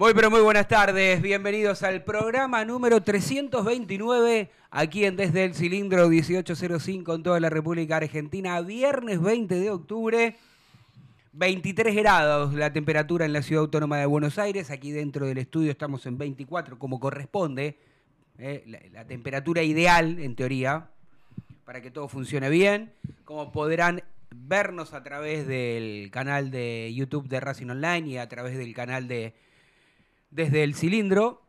Muy pero muy buenas tardes, bienvenidos al programa número 329 aquí en Desde el Cilindro 1805 en toda la República Argentina, viernes 20 de octubre, 23 grados la temperatura en la Ciudad Autónoma de Buenos Aires, aquí dentro del estudio estamos en 24 como corresponde, eh, la, la temperatura ideal en teoría para que todo funcione bien, como podrán vernos a través del canal de YouTube de Racing Online y a través del canal de desde el cilindro,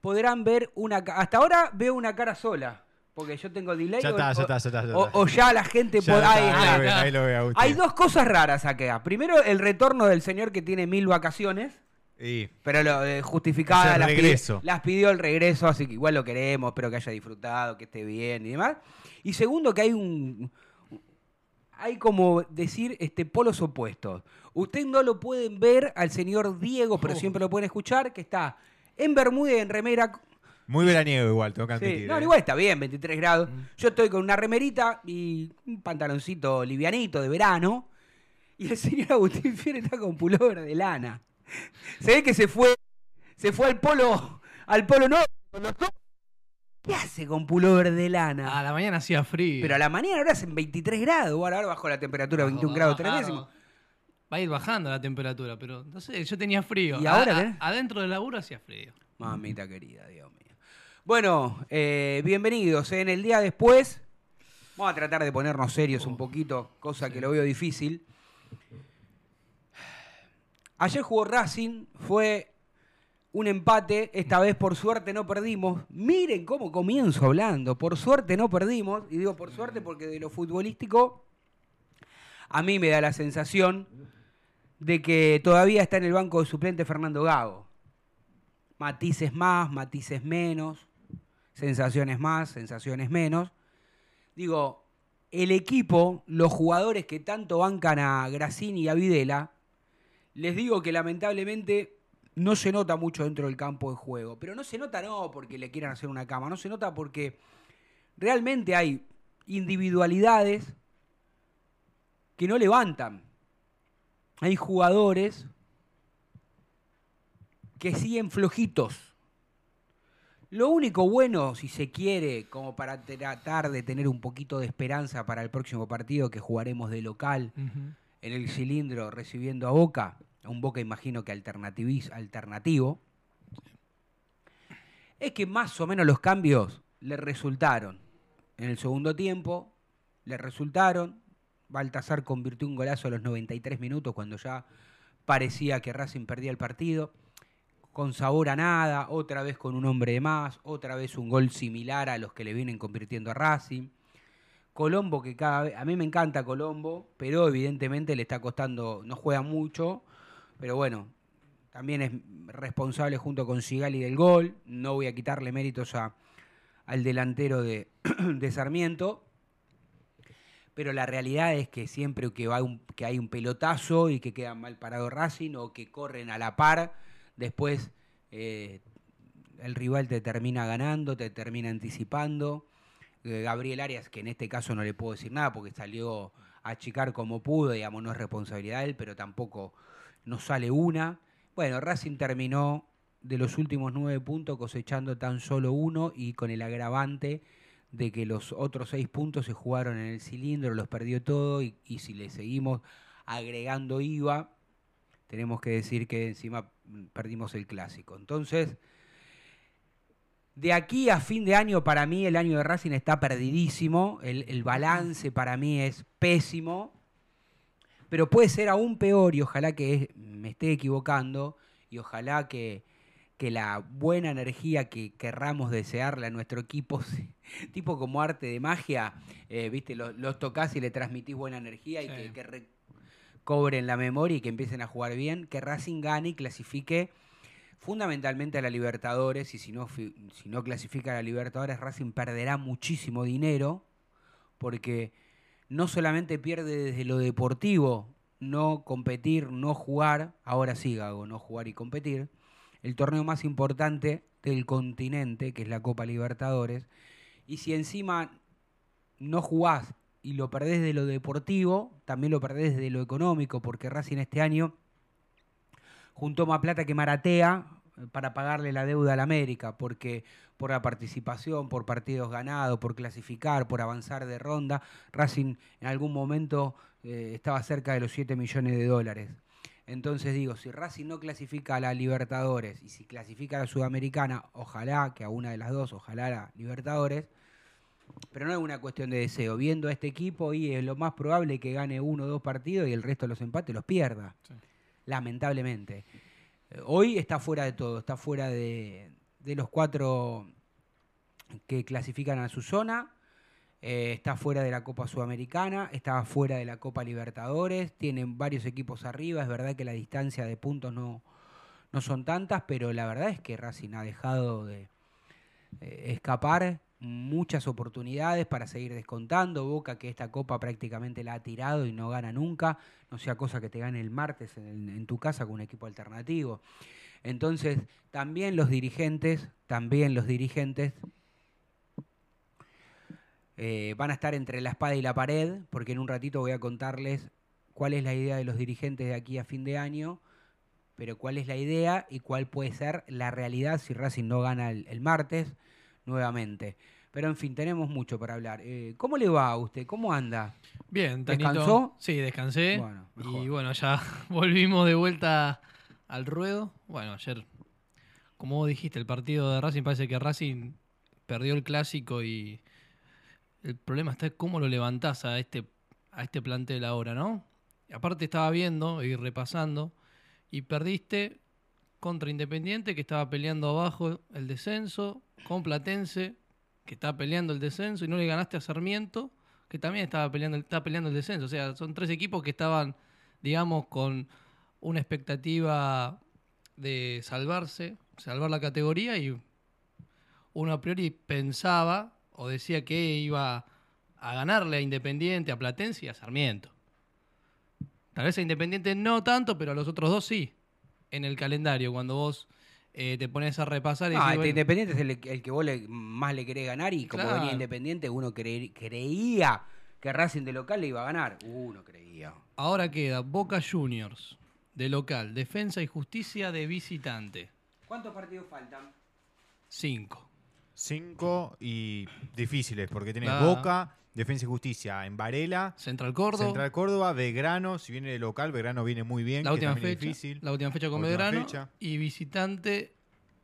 podrán ver una... ca- Hasta ahora veo una cara sola, porque yo tengo delay. Ya o- está, ya o- está, ya está, ya O, está. o ya la gente... Ya está, ahí lo ve, ahí lo ve, Agustín. Hay dos cosas raras acá. Primero, el retorno del señor que tiene mil vacaciones. Y Pero lo eh, justificada Es el las, regreso. las pidió el regreso, así que igual lo queremos, espero que haya disfrutado, que esté bien y demás. Y segundo, que hay un. Hay como decir este polos opuestos. Ustedes no lo pueden ver al señor Diego, pero Oh. siempre lo pueden escuchar, que está en Bermuda y en remera Muy veraniego igual, tengo que Sí, no, ¿eh? igual está bien, 23 grados. Mm. Yo estoy con una remerita y un pantaloncito livianito de verano. Y el señor Agustín Fiore está con pullover de lana. Se ve que se fue, se fue al polo, al polo norte con los dos. ¿Qué hace con pullover de lana? A la mañana hacía frío. Pero a la mañana ahora hacen 23 grados. Bueno, ahora bajo la temperatura, 21 Va a grados tres décimos. Va a ir bajando la temperatura, pero no sé, yo tenía frío. ¿Y A- ahora a- tenés? adentro del laburo hacía frío. Mamita querida, Dios mío. Bueno, eh, bienvenidos. ¿eh? En el día después, vamos a tratar de ponernos serios un poquito, cosa que lo veo difícil. Ayer jugó Racing, fue un empate, esta vez por suerte no perdimos. Miren cómo comienzo hablando, por suerte no perdimos, y digo por suerte porque de lo futbolístico a mí me da la sensación de que todavía está en el banco de suplente Fernando Gago matices más, matices menos, sensaciones más, sensaciones menos. Digo, el equipo, los jugadores que tanto bancan a Grassini y a Videla, les digo que lamentablemente no se nota mucho dentro del campo de juego. Pero no se nota no porque le quieran hacer una cama, no se nota porque realmente hay individualidades que no levantan. Hay jugadores que siguen flojitos. Lo único bueno, si se quiere, como para tratar de tener un poquito de esperanza para el próximo partido que jugaremos de local en el cilindro recibiendo a Boca, un Boca imagino que alternativo, es que más o menos los cambios le resultaron. En el segundo tiempo le resultaron. Baltasar convirtió un golazo a los 93 minutos cuando ya parecía que Racing perdía el partido. Con sabor a nada, otra vez con un hombre de más, otra vez un gol similar a los que le vienen convirtiendo a Racing. Colombo que cada vez, a mí me encanta Colombo, pero evidentemente le está costando, no juega mucho, pero bueno, también es responsable junto con Sigali del gol, no voy a quitarle méritos a, al delantero de, de Sarmiento, pero la realidad es que siempre que, va que hay un pelotazo y que queda mal parado Racing o que corren a la par, después eh, el rival te termina ganando, te termina anticipando. Eh, Gabriel Arias, que en este caso no le puedo decir nada porque salió a achicar como pudo, digamos, no es responsabilidad de él, pero tampoco no sale una. Bueno, Racing terminó de los últimos nueve puntos cosechando tan solo uno y con el agravante de que los otros seis puntos se jugaron en el cilindro, los perdió todo y, si le seguimos agregando IVA, tenemos que decir que encima perdimos el clásico. Entonces, de aquí a fin de año, para mí el año de Racing está perdidísimo, el, el balance para mí es pésimo, pero puede ser aún peor y ojalá que es- me esté equivocando y ojalá que, que la buena energía que querramos desearle a nuestro equipo, tipo como arte de magia, eh, viste, los, los tocas y le transmitís buena energía y que, que recobren la memoria y que empiecen a jugar bien, que Racing gane y clasifique fundamentalmente a la Libertadores y si no, si no clasifica a la Libertadores, Racing perderá muchísimo dinero porque no solamente pierde desde lo deportivo, no competir, no jugar, ahora sí Gago, no jugar y competir, el torneo más importante del continente, que es la Copa Libertadores, y si encima no jugás y lo perdés de lo deportivo, también lo perdés de lo económico, porque Racing este año juntó más plata que Maratea para pagarle la deuda a la América, porque por la participación, por partidos ganados, por clasificar, por avanzar de ronda, Racing en algún momento eh, estaba cerca de los 7 millones de dólares. Entonces digo, si Racing no clasifica a la Libertadores y si clasifica a la Sudamericana, ojalá que a una de las dos, ojalá a la Libertadores, pero no es una cuestión de deseo. Viendo a este equipo y es lo más probable que gane uno o dos partidos y el resto de los empates los pierda Sí. lamentablemente. Eh, Hoy está fuera de todo, está fuera de, de los cuatro que clasifican a su zona, eh, está fuera de la Copa Sudamericana, está fuera de la Copa Libertadores, tienen varios equipos arriba, es verdad que la distancia de puntos no, no son tantas, pero la verdad es que Racing ha dejado de eh, escapar muchas oportunidades para seguir descontando. Boca que esta copa prácticamente la ha tirado y no gana nunca, no sea cosa que te gane el martes en, tu casa con un equipo alternativo. Entonces, también los dirigentes, también los dirigentes eh, van a estar entre la espada y la pared, porque en un ratito voy a contarles cuál es la idea de los dirigentes de aquí a fin de año, pero cuál es la idea y cuál puede ser la realidad si Racing no gana el martes nuevamente. Pero en fin, tenemos mucho para hablar. Eh, ¿Cómo le va a usted? ¿Cómo anda? Bien, Tanito. ¿Descansó? Sí, descansé. Bueno, y bueno, ya volvimos de vuelta al ruedo. Bueno, ayer, como vos dijiste, el partido de Racing parece que Racing perdió el clásico y el problema está en cómo lo levantás a este, a este plantel ahora, ¿no? Y aparte estaba viendo y repasando y perdiste contra Independiente que estaba peleando abajo el descenso, con Platense que estaba peleando el descenso y no le ganaste a Sarmiento que también estaba peleando, peleando el descenso. O sea, son tres equipos que estaban, digamos, con una expectativa de salvarse, salvar la categoría y uno a priori pensaba o decía que iba a ganarle a Independiente, a Platense y a Sarmiento. Tal vez a Independiente no tanto, pero a los otros dos sí. En el calendario, cuando vos eh, te pones a repasar y Ah, decís, este bueno, Independiente es el, el que vos le- más le querés ganar y como Claro. venía Independiente uno cre- creía que Racing de local le iba a ganar. Uno creía. ahora queda Boca Juniors de local, Defensa y Justicia de visitante. ¿Cuántos partidos faltan? Cinco. Cinco y difíciles, porque tenés Claro. Boca, Defensa y Justicia en Varela, Central Córdoba. Central Córdoba, Belgrano, si viene de local, Belgrano viene muy bien, la última fecha. difícil. La última fecha con Belgrano. Y visitante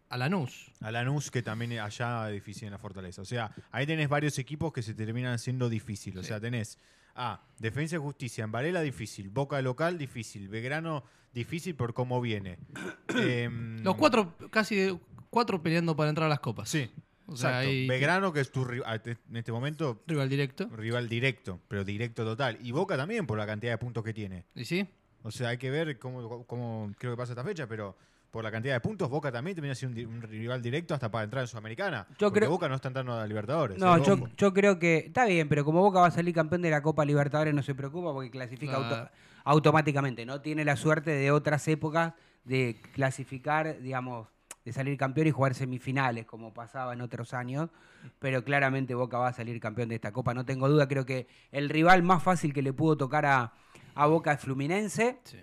a Lanús. A Lanús, que también allá es difícil en la Fortaleza. O sea, ahí tenés varios equipos que se terminan siendo difíciles. O Sí. sea, tenés a Defensa y Justicia en Varela, difícil. Boca de local, difícil. Belgrano, difícil por cómo viene. Los cuatro, casi cuatro peleando para entrar a las copas. Sí, O sea, hay- Belgrano, que es tu ri- a- en este momento Rival directo. rival directo, pero directo total. Y Boca también por la cantidad de puntos que tiene. ¿Y sí? O sea, hay que ver cómo, cómo creo que pasa esta fecha, pero por la cantidad de puntos, Boca también termina siendo un, un rival directo hasta para entrar en Sudamericana. Yo porque creo- Boca no está entrando a Libertadores. No, yo, yo creo que está bien, pero como Boca va a salir campeón de la Copa Libertadores no se preocupa porque clasifica auto- automáticamente. No tiene la suerte de otras épocas de clasificar, digamos, de salir campeón y jugar semifinales como pasaba en otros años. Pero claramente Boca va a salir campeón de esta Copa, no tengo duda. Creo que el rival más fácil que le pudo tocar a, a Boca es Fluminense. Sí.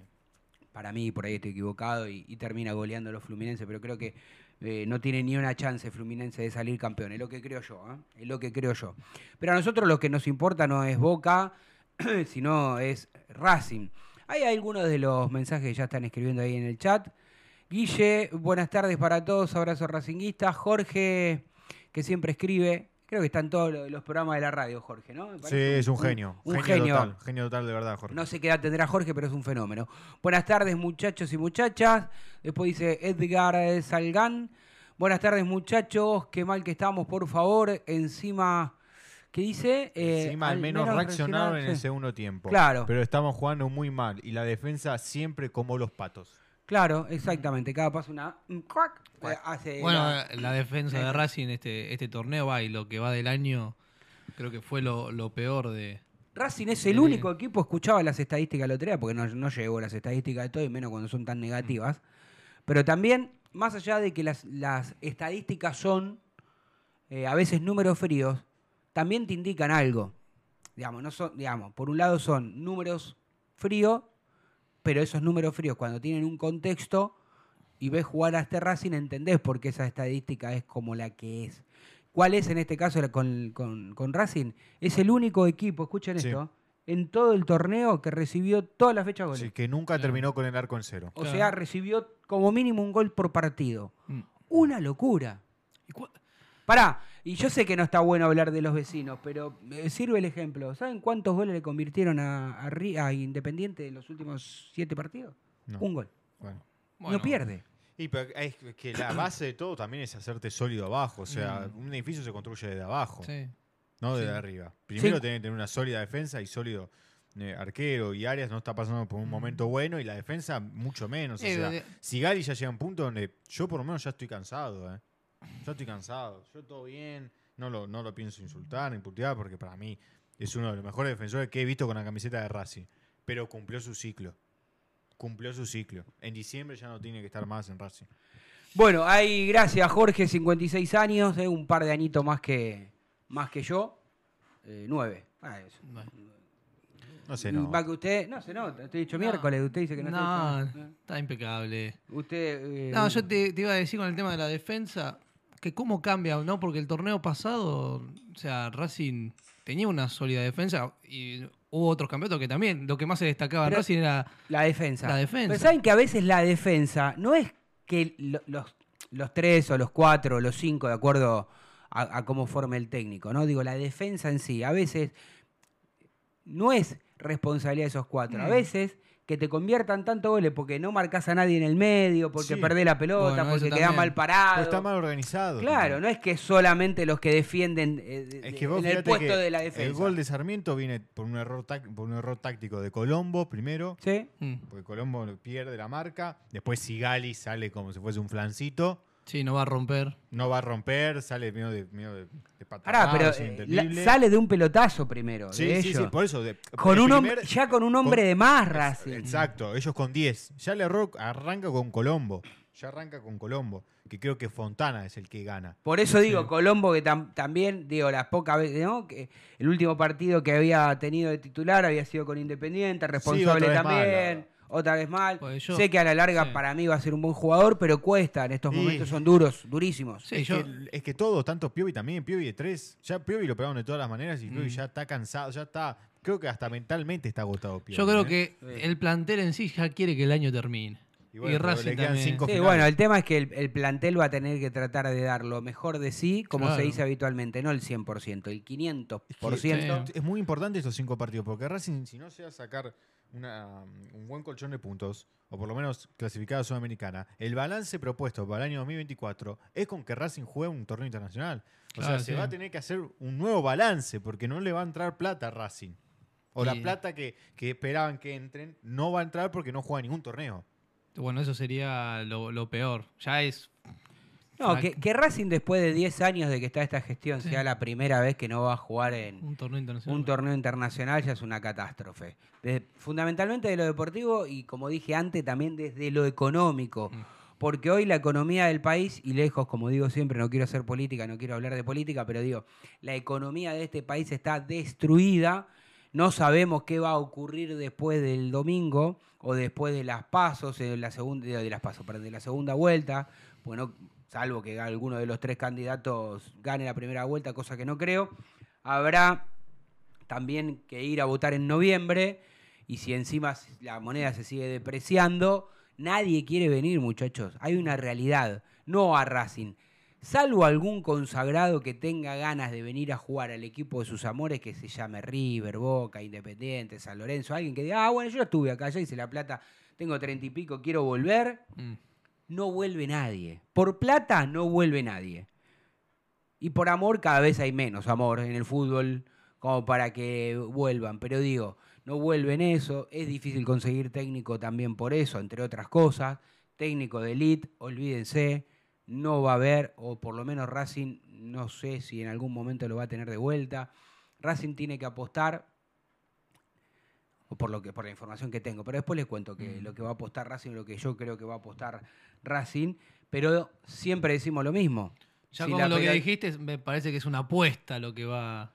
Para mí, por ahí estoy equivocado y, y termina goleando a los Fluminense, pero creo que eh, no tiene ni una chance Fluminense de salir campeón. Es lo que creo yo, ¿eh? es lo que creo yo. Pero a nosotros lo que nos importa no es Boca, sino es Racing. Hay algunos de los mensajes que ya están escribiendo ahí en el chat. Guille, buenas tardes para todos, abrazo racinguista. Jorge, que siempre escribe, creo que está en todos los- programas de la radio, Jorge, ¿no? Sí, es un genio. Un genio, genio. total. Genio total, de verdad, Jorge. No sé qué edad tendrá Jorge, pero es un fenómeno. Buenas tardes, muchachos y muchachas. Después dice Edgar Salgán. Buenas tardes, muchachos. Qué mal que estamos, por favor. Encima, ¿qué dice? Eh, Encima al menos, reaccionaron en el segundo tiempo. Claro. Pero estamos jugando muy mal. Y la defensa siempre como los patos. Claro, exactamente. Cada paso una. un crack, eh, hace Bueno, la- la defensa Eh. de Racing este, este torneo va y lo que va del año creo que fue lo, lo peor de... Racing es el único equipo, escuchaba las estadísticas la otra día, porque no, no llegó las estadísticas de todo, y menos cuando son tan negativas. Pero también, más allá de que las, las estadísticas son eh, a veces números fríos, también te indican algo. Digamos, no son, digamos, por un lado son números fríos, pero esos números fríos cuando tienen un contexto y ves jugar a este Racing, entendés por qué esa estadística es como la que es. ¿Cuál es en este caso con, con- con Racing? Es el único equipo, escuchen Sí. esto, en todo el torneo que recibió todas las fechas goles. Así que nunca Claro. terminó con el arco en cero. O Claro. sea, recibió como mínimo un gol por partido. Mm. Una locura. ¿Y Pará, y yo sé que no está bueno hablar de los vecinos, pero eh, sirve el ejemplo. ¿Saben cuántos goles le convirtieron a, a Ri- a Independiente en los últimos siete partidos? No. Un gol. Bueno. bueno, no pierde. Y pero es que la base de todo también es hacerte sólido abajo. O sea, Mm. un edificio se construye desde abajo, Sí. no desde Sí. arriba. Primero Sí. tenés que tener una sólida defensa y sólido eh, arquero. Y Arias no está pasando por un momento bueno y la defensa mucho menos. O Eh, sea, Sigali ya llega a un punto donde yo por lo menos ya estoy cansado. ¿eh? Yo estoy cansado. Yo todo bien. No lo, no lo pienso insultar ni putear porque para mí es uno de los mejores defensores que he visto con la camiseta de Racing. Pero cumplió su ciclo. cumplió su ciclo. En diciembre ya no tiene que estar más en Racing. Bueno, hay, gracias Jorge, 56 años, eh, un par de añitos más que, más que yo. Eh, nueve. Ah, eso. No sé, no. Más que usted, no se nota, estoy dicho No. miércoles, usted dice que no, No, está dicho- está impecable. Usted. eh, No, yo te, te iba a decir con el tema de la defensa, que cómo cambia, ¿no? Porque el torneo pasado, o sea, Racing tenía una sólida defensa y hubo otros campeonatos que también, lo que más se destacaba en Racing era... La defensa. La defensa. Pero saben que a veces la defensa no es que lo- los, los tres o los cuatro o los cinco, de acuerdo a, a cómo forme el técnico, ¿no? Digo, la defensa en sí, a veces no es responsabilidad de esos cuatro. A Mm. veces que te conviertan tanto goles porque no marcas a nadie en el medio, porque Sí. perdés la pelota, Bueno, porque quedás mal parado. Pero está mal organizado. Claro, también. no es que solamente los que defienden eh, Es que vos en el puesto que de la defensa. El gol de Sarmiento viene por un error por un error táctico de Colombo primero, ¿Sí? Mm, porque Colombo pierde la marca, después Sigali sale como si fuese un flancito, Sí, no va a romper. no va a romper, sale medio de medio de, pero eh, la- sale de un pelotazo primero. Sí, de sí, sí, por eso. de- Con un primer- ya con un hombre con- de más, es- Racing. Exacto, ellos con 10. Ya error arranca con Colombo. Ya arranca con Colombo, que creo que Fontana es el que gana. Por eso digo. Colombo, que tam- también, digo, las pocas veces, ¿no? Que el último partido que había tenido de titular había sido con Independiente, responsable mal, también, otra vez mal. Pues yo- sé que a la larga sí. para mí va a ser un buen jugador, pero cuesta, en estos Sí. momentos son duros, durísimos. Sí, es, yo- que, es que todos, tanto Piovi también, Piovi de 3. Ya Piovi lo pegaron de todas las maneras y Piovi Mm. ya está cansado, ya está. Creo que hasta mentalmente está agotado Piovi. Yo creo ¿eh? que el plantel en sí ya quiere que el año termine. Y bueno, y Racing cinco Sí, bueno, el tema es que el, el plantel va a tener que tratar de dar lo mejor de sí, como se dice habitualmente, no el 100%, el 500%. Es que Es muy importante estos cinco partidos, porque Racing, si no se va a sacar una, un buen colchón de puntos, o por lo menos clasificada Sudamericana, el balance propuesto para el año 2024 es con que Racing juegue un torneo internacional. O Claro, sea, se va a tener que hacer un nuevo balance, porque no le va a entrar plata a Racing. O la plata que, que esperaban que entren no va a entrar porque no juega ningún torneo. Bueno, eso sería lo, lo peor. Ya es. No, que, que Racing después de 10 años de que está esta gestión Sí. sea la primera vez que no va a jugar en un torneo internacional. un torneo internacional ya es una catástrofe. Fundamentalmente de lo deportivo y como dije antes también desde lo económico. Mm. Porque hoy la economía del país, y lejos, como digo siempre, no quiero hacer política, no quiero hablar de política, pero digo, la economía de este país está destruida. No sabemos qué va a ocurrir después del domingo o después de las pasos, de la segunda, de las pasos, perdón, de la segunda vuelta. Bueno, salvo que alguno de los tres candidatos gane la primera vuelta, cosa que no creo. Habrá también que ir a votar en noviembre. Y si encima la moneda se sigue depreciando, nadie quiere venir, muchachos. Hay una realidad, no a Racing. Salvo algún consagrado que tenga ganas de venir a jugar al equipo de sus amores, que se llame River, Boca, Independiente, San Lorenzo, alguien que diga, ah, bueno, yo estuve acá, ya hice la plata, tengo treinta y pico, quiero volver, Mm. No vuelve nadie. Por plata no vuelve nadie. Y por amor cada vez hay menos amor en el fútbol como para que vuelvan. Pero digo, no vuelven eso. Es difícil conseguir técnico también por eso, entre otras cosas. Técnico de elite, olvídense, no va a haber, o por lo menos Racing, no sé si en algún momento lo va a tener de vuelta. Racing tiene que apostar, o por, lo que, por la información que tengo, pero después les cuento que Mm. lo que va a apostar Racing, lo que yo creo que va a apostar Racing, pero siempre decimos lo mismo. Ya Si como lo que dijiste, me parece que es una apuesta lo que va.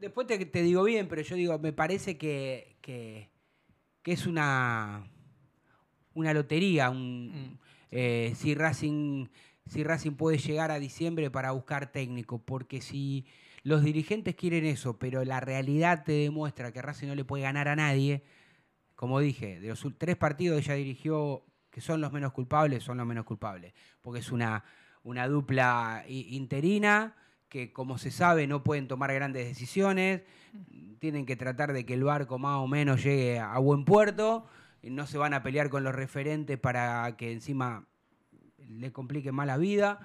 Después te, te digo bien, pero yo digo, me parece que, que, que es una, una lotería. un- Mm. eh, si, Racing, si Racing puede llegar a diciembre para buscar técnico, porque si los dirigentes quieren eso, pero la realidad te demuestra que Racing no le puede ganar a nadie, como dije, de los tres partidos ella dirigió que son los menos culpables, son los menos culpables, porque es una, una dupla interina que como se sabe no pueden tomar grandes decisiones, tienen que tratar de que el barco más o menos llegue a buen puerto, no se van a pelear con los referentes para que encima le complique más la vida.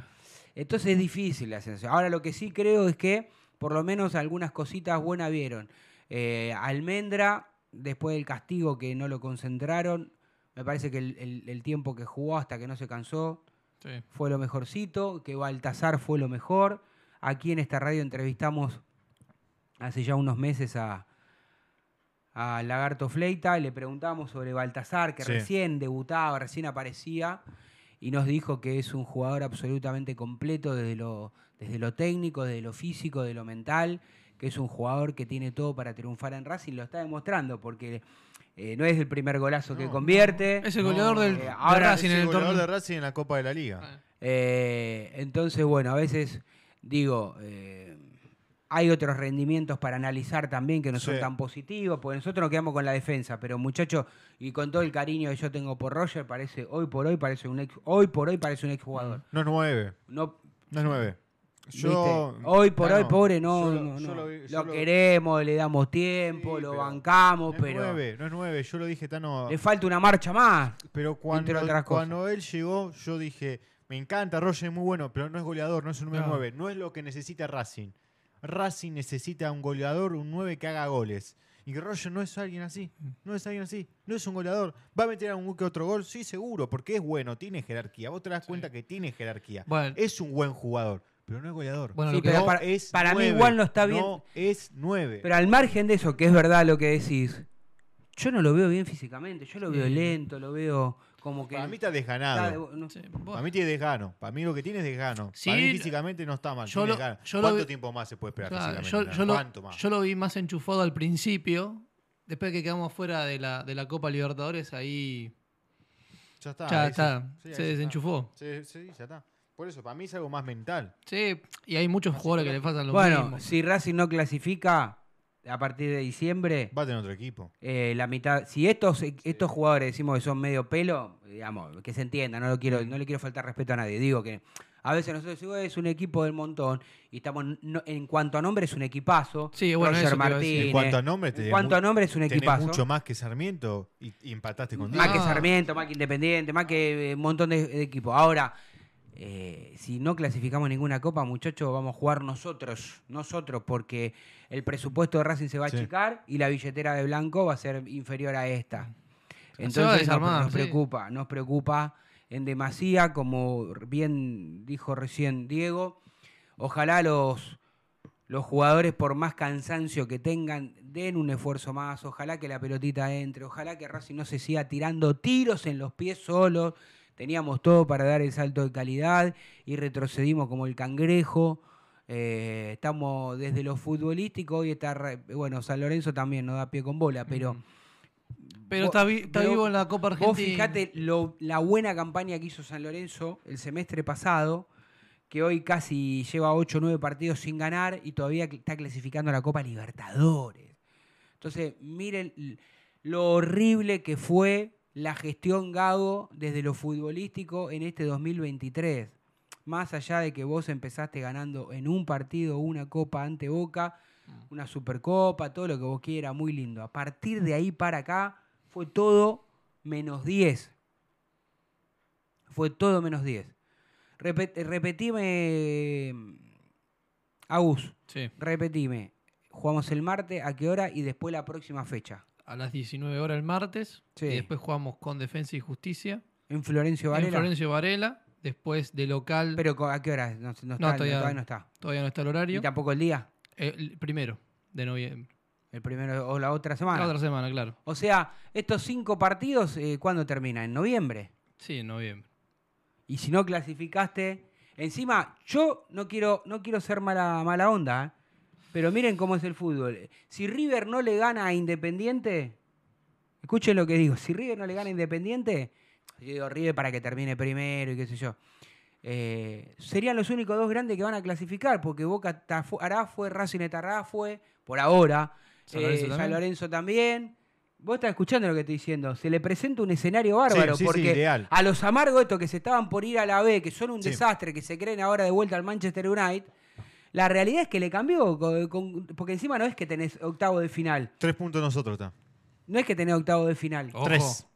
Entonces es difícil la ascensión. Ahora lo que sí creo es que por lo menos algunas cositas buenas vieron. Eh, Almendra, después del castigo que no lo concentraron, me parece que el, el- el tiempo que jugó hasta que no se cansó fue lo mejorcito, que Baltasar fue lo mejor. Aquí en esta radio entrevistamos hace ya unos meses a, a Lagarto Fleita y le preguntamos sobre Baltasar, que Sí. recién debutaba, recién aparecía, y nos dijo que es un jugador absolutamente completo desde lo, desde lo técnico, desde lo físico, de lo mental, que es un jugador que tiene todo para triunfar en Racing, lo está demostrando, porque eh, no es el primer golazo que convierte. Es el goleador del, eh, de ahora Racing Es en el el goleador torneo. de Racing en la Copa de la Liga. Ah. Eh, entonces, bueno, a veces digo, eh, hay otros rendimientos para analizar también que no son Sí. tan positivos, porque nosotros nos quedamos con la defensa, pero muchachos, y con todo el cariño que yo tengo por Roger, parece, hoy por hoy parece un ex, hoy por hoy parece un exjugador. No es nueve. No, No es nueve. Yo, hoy por hoy, pobre, no, Yo lo- no, yo no. lo vi- yo lo, lo- queremos, le damos tiempo, Sí, lo pero bancamos, No es pero nueve, no es nueve. Yo lo dije, Tano. le falta una marcha más. Pero cuando, cuando él llegó, yo dije, me encanta, Roger es muy bueno, pero no es goleador, no es un número. 9. No es lo que necesita Racing. Racing necesita un goleador, un 9 que haga goles. Y Roger no es alguien así. No es alguien así. No es un goleador. ¿Va a meter a un que otro gol? Sí, seguro, porque es bueno, tiene jerarquía. Vos te das cuenta que tiene jerarquía. Bueno, Es un buen jugador, pero no es goleador. Bueno, Sí, lo que pero no para- es para mí igual no está bien. No es 9. Pero al margen de eso, que es verdad lo que decís, yo no lo veo bien físicamente, yo lo veo lento, lo veo como que... Para mí está está desganado. de- no- sí, vos- Para mí tiene desgano. Para mí lo que tiene es desgano. Sí, Para mí físicamente no está mal. yo lo- yo ¿Cuánto vi- tiempo más se puede esperar claro, físicamente? yo, yo lo, ¿Cuánto más? yo lo vi más enchufado al principio. Después que quedamos fuera de la, de la Copa Libertadores, ahí ya está. ya ahí está, sí, se desenchufó. está. Sí, sí, ya está. Por eso, para mí es algo más mental. Sí, y hay muchos jugadores que le pasan lo Bueno, mismo. si Racing no clasifica a partir de diciembre, Va a tener otro equipo. eh, la mitad, si estos, estos jugadores decimos que son medio pelo, digamos, que se entienda, no lo quiero, no le quiero faltar respeto a nadie, digo que a veces nosotros decimos es un equipo del montón y estamos no- en cuanto a nombre es un equipazo. Sí, bueno, Roger. Martínez. En cuanto a nombres, en cuanto a nombre es un tenés equipazo. mucho más que Sarmiento y, y empataste con Más Diego. que. Sarmiento, más que Independiente, más que eh, un montón de, de equipos. Ahora, eh, si no clasificamos ninguna copa, muchachos, vamos a jugar nosotros, nosotros, porque el presupuesto de Racing se va a Sí. achicar y la billetera de Blanco va a ser inferior a esta. Entonces nos, desarmar, nos sí. preocupa, nos preocupa en demasía, como bien dijo recién Diego. Ojalá los, los jugadores, por más cansancio que tengan, den un esfuerzo más. Ojalá que la pelotita entre. Ojalá que Racing no se siga tirando tiros en los pies solos. Teníamos todo para dar el salto de calidad y retrocedimos como el cangrejo. Eh, estamos desde lo futbolístico. Hoy está, bueno, San Lorenzo también no da pie con bola, pero. Pero vos- está, vi- está pero vivo en la Copa Argentina. Vos fijate lo- la buena campaña que hizo San Lorenzo el semestre pasado, que hoy casi lleva 8 o 9 partidos sin ganar y todavía está clasificando a la Copa Libertadores. Entonces, miren lo horrible que fue la gestión Gago desde lo futbolístico en este 2023. Más allá de que vos empezaste ganando en un partido una copa ante Boca, una supercopa, todo lo que vos quieras, muy lindo. A partir de ahí para acá fue todo menos 10. Fue todo menos 10. Repet- repetime, Agus, Sí, repetime. Jugamos el martes, ¿a qué hora? Y después la próxima fecha. A las 19 horas el martes. Sí. Y después jugamos con Defensa y Justicia. En Florencio Varela. En Florencio Varela. Después de local. Pero ¿a qué hora? No, no está, no, todavía- todavía no está. todavía no está el ¿Y horario. tampoco el día? El primero de noviembre. El primero o la otra semana. La otra semana, claro. O sea, estos cinco partidos, eh, ¿cuándo terminan? ¿En noviembre? Sí, en noviembre. Y si no clasificaste, encima, yo no quiero, no quiero ser mala, mala onda, ¿eh? Pero miren cómo es el fútbol. Si River no le gana a Independiente, escuchen lo que digo, si River no le gana a Independiente, yo digo River para que termine primero y qué sé yo, eh, serían los únicos dos grandes que van a clasificar, porque Boca hará fue, Racing Etarrá fue, por ahora, San eh, Lorenzo San también. Lorenzo también. Vos estás escuchando lo que estoy diciendo. Se le presenta un escenario bárbaro sí, sí, porque a los amargos estos que se estaban por ir a la B, que son un desastre, que se creen ahora de vuelta al Manchester United, la realidad es que le cambió, con- porque encima no es que tenés octavo de final, Tres puntos nosotros está. no es que tenés octavo de final. Ojo. Tres.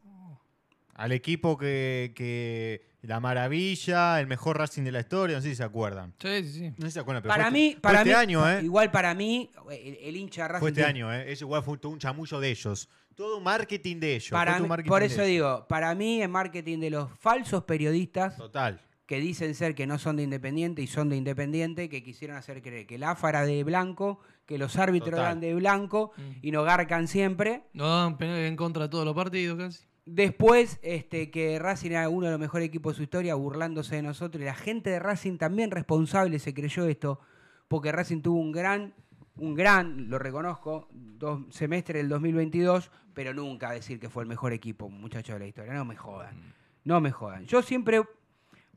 Al equipo que, que la maravilla, el mejor Racing de la historia, no sé si se acuerdan. Sí, sí, sí. No sé si se acuerdan, pero Para fue, mí, fue para este mí, año, ¿eh? igual para mí, el, el hincha de Racing Fue este tiene- año, ¿eh? Eso igual fue todo un chamullo de ellos. Todo un marketing de ellos. para fue todo mí- un marketing por eso ellos. digo, para mí es marketing de los falsos periodistas Total. Que dicen ser que no son de Independiente y son de Independiente, que quisieron hacer creer que el AFA era de Blanco, que los árbitros Total. eran de blanco Mm. y nos garcan siempre. No dan penal en contra de todos los partidos casi. Después, este, que Racing era uno de los mejores equipos de su historia, burlándose de nosotros. Y la gente de Racing también responsable se creyó esto, porque Racing tuvo un gran, un gran, lo reconozco, dos semestre del 2022, pero nunca decir que fue el mejor equipo, muchachos de la historia. No me jodan. No me jodan. Yo siempre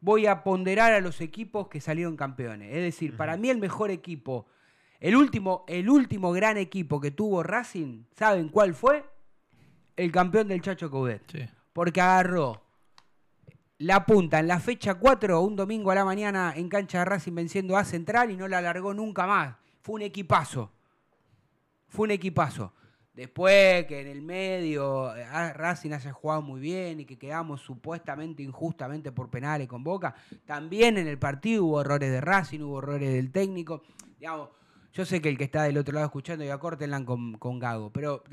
voy a ponderar a los equipos que salieron campeones. Es decir, para mí el mejor equipo, el último, el último gran equipo que tuvo Racing, ¿saben cuál fue? El campeón del Chacho Coudet Sí. porque agarró la punta en la fecha 4, un domingo a la mañana en cancha de Racing venciendo a Central y no la largó nunca más. Fue un equipazo. Fue un equipazo. Después que en el medio eh, Racing haya jugado muy bien y que quedamos supuestamente injustamente por penales con Boca, también en el partido hubo errores de Racing, hubo errores del técnico. Digamos, yo sé que el que está del otro lado escuchando ya córtenla con, con Gago, pero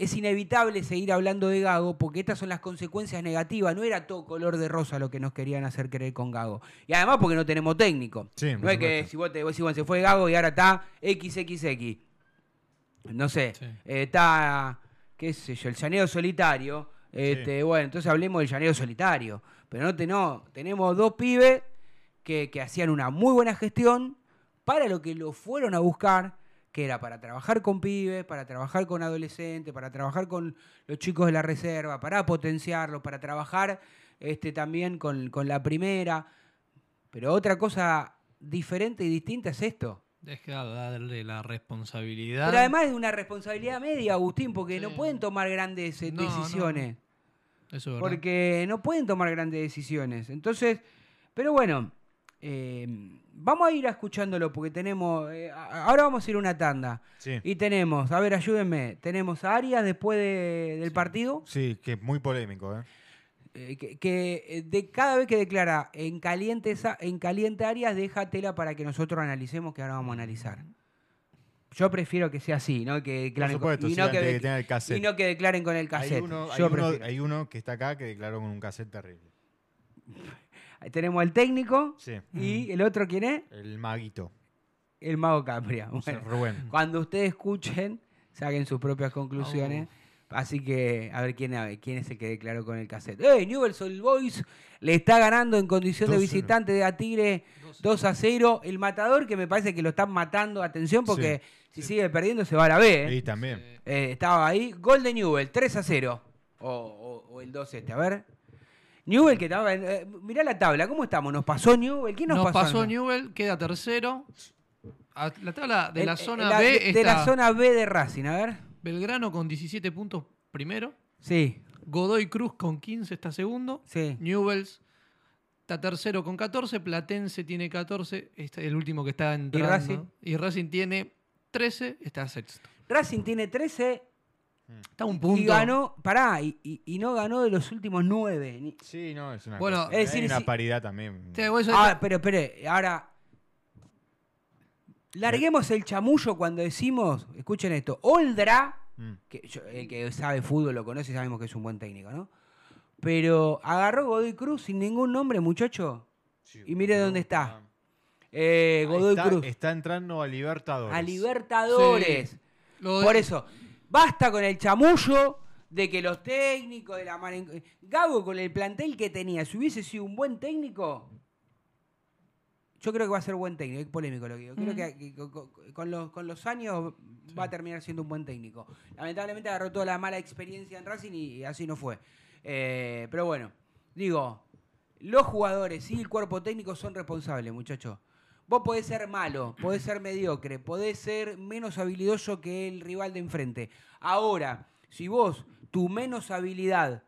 es inevitable seguir hablando de Gago porque estas son las consecuencias negativas. No era todo color de rosa lo que nos querían hacer creer con Gago. Y además porque no tenemos técnico. Sí, no es que si vos te vos se fue Gago y ahora está XXX. No sé. Sí. eh, está, qué sé yo, el llaneo solitario. Este, Bueno, entonces hablemos del llaneo solitario. Pero no, te, no tenemos dos pibes que, que hacían una muy buena gestión para lo que lo fueron a buscar, que era para trabajar con pibes, para trabajar con adolescentes, para trabajar con los chicos de la reserva, para potenciarlos, para trabajar este, también con, con la primera. Pero otra cosa diferente y distinta es esto. Es que darle la responsabilidad. Pero además es una responsabilidad media, Agustín, porque Sí. no pueden tomar grandes eh, No, no, decisiones. Eso es verdad. Porque no pueden tomar grandes decisiones. Entonces, pero bueno, eh, vamos a ir escuchándolo porque tenemos. eh, ahora vamos a ir a una tanda. Sí. Y tenemos, a ver, ayúdenme. Tenemos a Arias después de- del partido. Sí, que es muy polémico, ¿eh? Eh, que, que, eh, de cada vez que declara en caliente, en caliente Arias, deja tela para que nosotros analicemos, que ahora vamos a analizar. Yo prefiero que sea así, ¿no? Que declaren con- supuesto, y, sí, no que, de que tenga el cassette. y no que declaren con el Hay cassette. hay, uno, prefiero. hay uno que está acá que declaró con un cassette terrible. Ahí Tenemos al técnico Sí. y el otro, ¿quién es? El maguito. El mago Capria. Bueno, Rubén. cuando ustedes escuchen, saquen sus propias conclusiones. Oh. Así que, a ver quién, a ver quién es el que declaró con el cassette. ¡Eh! Newell's Old Boys le está ganando en condición de 2-0. visitante de a Tigre 2 a 0. El matador, que me parece que lo están matando, atención, porque si sigue perdiendo se va a la B. ¿eh? Y también. Eh, estaba ahí. Gol de Newell, 3 a 0. O, o- o el 2 este, a ver. Newell que estaba. en- eh, mirá la tabla, ¿cómo estamos? ¿Nos pasó Newell? ¿Quién nos, Nos pasó? pasó Newell, queda tercero. La tabla de la El- zona la- B de, de está la zona B de Racing, a ver. Belgrano con 17 puntos primero. Sí, Godoy Cruz con 15 está segundo. sí. Newells está tercero con 14. Platense tiene 14. Este es el último que está entrando. Racing? Y Racing tiene 13. Está sexto. Racing tiene 13 Está a un punto. y ganó. Pará, y, y- y no ganó de los últimos 9. Sí, no, es una Bueno, cosa. es decir, Hay una si- paridad también. Sí, Ah, pero espere, ahora. Larguemos el chamullo cuando decimos, escuchen esto, Oldra, Mm. que yo- el que sabe fútbol lo conoce y sabemos que es un buen técnico, ¿no? Pero agarró Godoy Cruz sin ningún nombre, muchacho. Sí, Y mire no, dónde está. ah. Eh, Godoy está, Cruz. está entrando a Libertadores. A Libertadores. Sí. Por eso, basta con el chamullo de que los técnicos de la mar Gago con el plantel que tenía, si hubiese sido un buen técnico, yo creo que va a ser buen técnico, es polémico lo que digo. Creo Mm. que, que con, los, con los años va a terminar siendo un buen técnico. Lamentablemente agarró toda la mala experiencia en Racing y, y así no fue. Eh, pero bueno, digo, los jugadores y el cuerpo técnico son responsables, muchachos. Vos podés ser malo, podés ser mediocre, podés ser menos habilidoso que el rival de enfrente. Ahora, si vos tu menos habilidad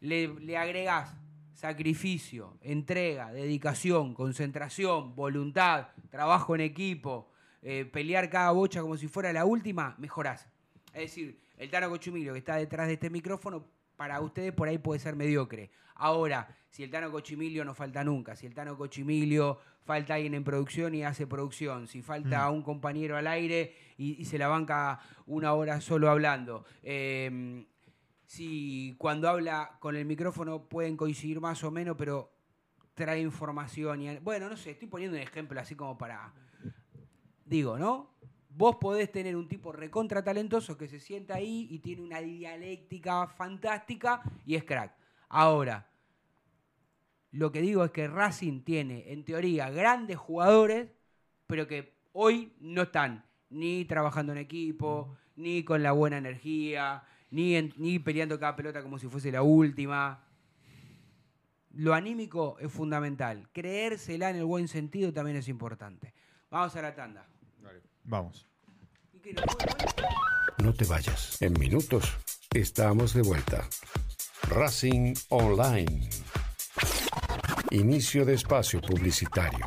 le, le agregás sacrificio, entrega, dedicación, concentración, voluntad, trabajo en equipo, eh, pelear cada bocha como si fuera la última, mejorás. Es decir, el Tano Cochumilio que está detrás de este micrófono, para ustedes por ahí puede ser mediocre. Ahora, si el Tano Cochimilio no falta nunca, si el Tano Cochimilio falta alguien en producción y hace producción, si falta un compañero al aire y, y se la banca una hora solo hablando, eh, si cuando habla con el micrófono pueden coincidir más o menos, pero trae información. Y, bueno, no sé, estoy poniendo un ejemplo así como para digo, ¿no? Vos podés tener un tipo recontra talentoso que se sienta ahí y tiene una dialéctica fantástica y es crack. Ahora, lo que digo es que Racing tiene, en teoría, grandes jugadores, pero que hoy no están ni trabajando en equipo, ni con la buena energía, ni, en- ni peleando cada pelota como si fuese la última. Lo anímico es fundamental. Creérsela en el buen sentido también es importante. Vamos a la tanda. Vamos. ¿Y qué, no puedo poner? No te vayas. En minutos estamos de vuelta. Racing Online. Inicio de espacio publicitario.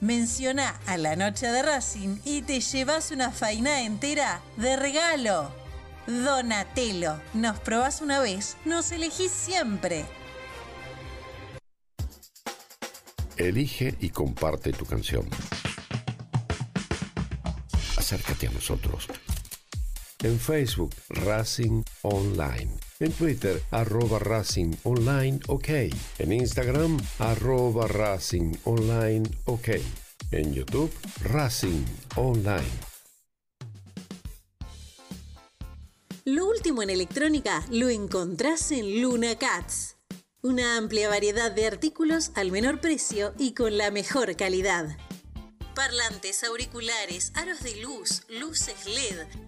menciona a la noche de Racing y te llevas una faina entera de regalo. Donatello, nos probás una vez, nos elegís siempre. Elige y comparte tu canción. Acércate a nosotros. En Facebook, Racing Online. En Twitter, arroba Racing Online OK. En Instagram, arroba Racing Online OK. En YouTube, Racing Online. Lo último en electrónica lo encontrás en Luna Cats. Una amplia variedad de artículos al menor precio y con la mejor calidad. Parlantes, auriculares, aros de luz, luces LED,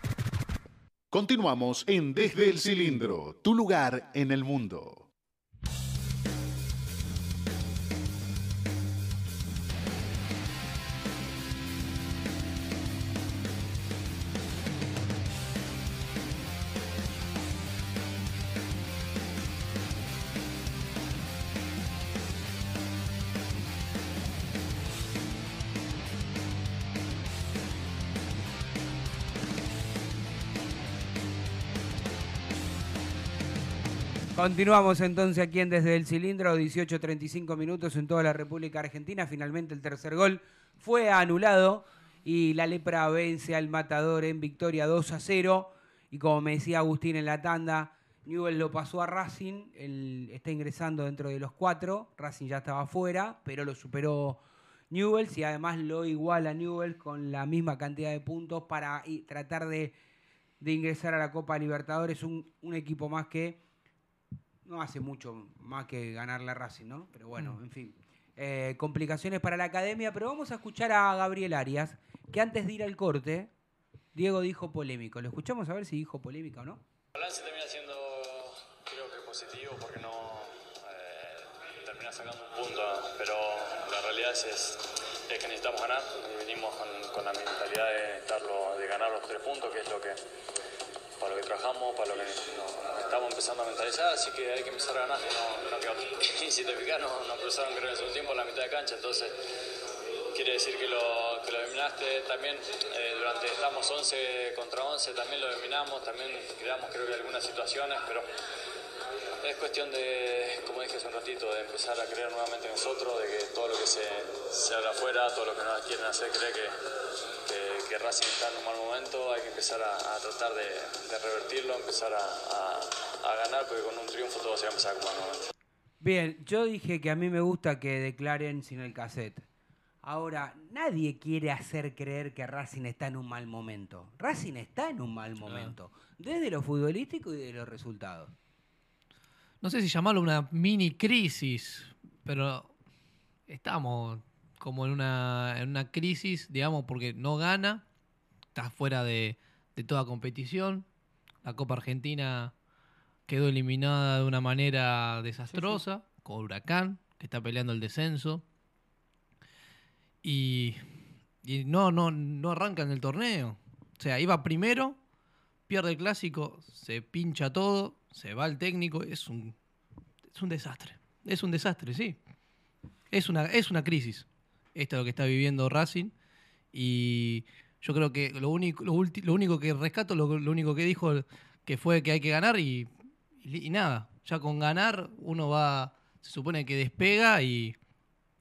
Continuamos en Desde el Cilindro, tu lugar en el mundo. Continuamos entonces aquí en Desde el Cilindro, 18.35 minutos en toda la República Argentina. Finalmente el tercer gol fue anulado y la Lepra vence al Matador en victoria 2 a 0. Y como me decía Agustín en la tanda, Newell lo pasó a Racing, él está ingresando dentro de los cuatro, Racing ya estaba fuera, pero lo superó Newells y además lo iguala Newell con la misma cantidad de puntos para tratar de, de ingresar a la Copa Libertadores, un equipo más que no hace mucho más que ganar la Racing, ¿no? Pero bueno, en fin. Eh, complicaciones para la academia, pero vamos a escuchar a Gabriel Arias, que antes de ir al corte, Diego dijo polémico. Lo escuchamos a ver si dijo polémica o no. El balance termina siendo, creo que positivo, porque no eh, termina sacando un punto, pero la realidad es, es, que necesitamos ganar y venimos con, con la mentalidad de, estarlo, de ganar los tres puntos, que es lo que, para lo que trabajamos, para lo que nos, nos estamos empezando a mentalizar, así que hay que empezar a ganar, no, no otra. Y si te fijas, no, no cruzaron creo en segundo tiempo en la mitad de cancha, entonces quiere decir que lo, que lo dominaste también eh, durante, estamos 11 contra 11, también lo dominamos, también creamos creo que algunas situaciones, pero es cuestión de, como dije hace un ratito, de empezar a creer nuevamente en nosotros, de que todo lo que se, se habla afuera, todo lo que nos quieren hacer creer que, que, que Racing está en un mal momento, hay que empezar a, tratar de, revertirlo, empezar a- a ganar, porque con un triunfo todo se va a empezar a acomodar nuevamente. Bien, yo dije que a mí me gusta que declaren sin el cassette. Ahora, nadie quiere hacer creer que Racing está en un mal momento. Racing está en un mal momento, desde lo futbolístico y de los resultados. No sé si llamarlo una mini crisis, pero estamos como en una, en una crisis, digamos, porque no gana, está fuera de, de toda competición. La Copa Argentina quedó eliminada de una manera desastrosa, con Huracán, que está peleando el descenso. Y, y no, no, no arranca en el torneo. O sea, iba primero, pierde el clásico, se pincha todo, se va el técnico, es un, es un desastre. Es un desastre, sí. Es una, es una crisis. Esto es lo que está viviendo Racing. Y yo creo que lo único, lo ulti- lo único que rescato, lo, lo único que dijo que fue que hay que ganar y, y- y nada. Ya con ganar uno va, se supone que despega y,